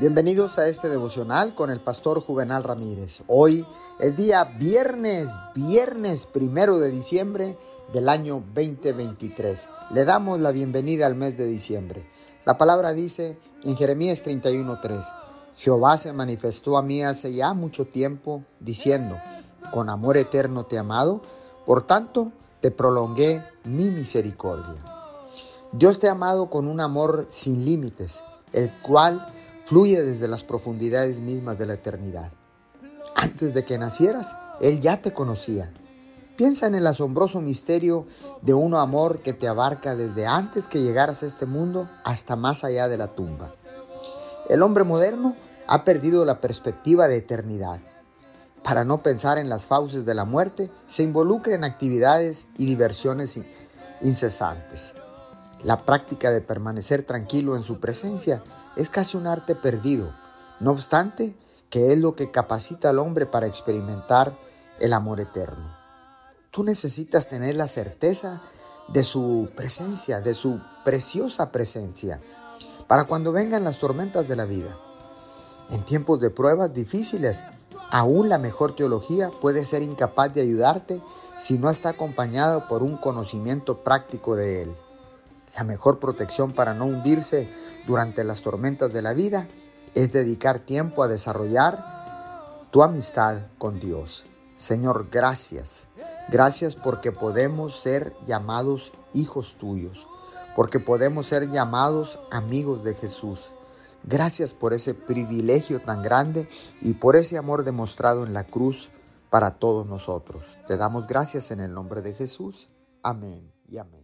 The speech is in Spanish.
Bienvenidos a este devocional con el pastor Juvenal Ramírez. Hoy es día viernes, viernes primero de diciembre del año 2023. Le damos la bienvenida al mes de diciembre. La palabra dice en Jeremías 31:3, Jehová se manifestó a mí hace ya mucho tiempo diciendo, con amor eterno te he amado, por tanto te prolongué mi misericordia. Dios te ha amado con un amor sin límites, el cual fluye desde las profundidades mismas de la eternidad. Antes de que nacieras, Él ya te conocía. Piensa en el asombroso misterio de un amor que te abarca desde antes que llegaras a este mundo hasta más allá de la tumba. El hombre moderno ha perdido la perspectiva de eternidad. Para no pensar en las fauces de la muerte, se involucra en actividades y diversiones incesantes. La práctica de permanecer tranquilo en su presencia es casi un arte perdido, no obstante que es lo que capacita al hombre para experimentar el amor eterno. Tú necesitas tener la certeza de su presencia, de su preciosa presencia, para cuando vengan las tormentas de la vida. En tiempos de pruebas difíciles, aún la mejor teología puede ser incapaz de ayudarte si no está acompañado por un conocimiento práctico de él. La mejor protección para no hundirse durante las tormentas de la vida es dedicar tiempo a desarrollar tu amistad con Dios. Señor, gracias. Gracias porque podemos ser llamados hijos tuyos, porque podemos ser llamados amigos de Jesús. Gracias por ese privilegio tan grande y por ese amor demostrado en la cruz para todos nosotros. Te damos gracias en el nombre de Jesús. Amén y amén.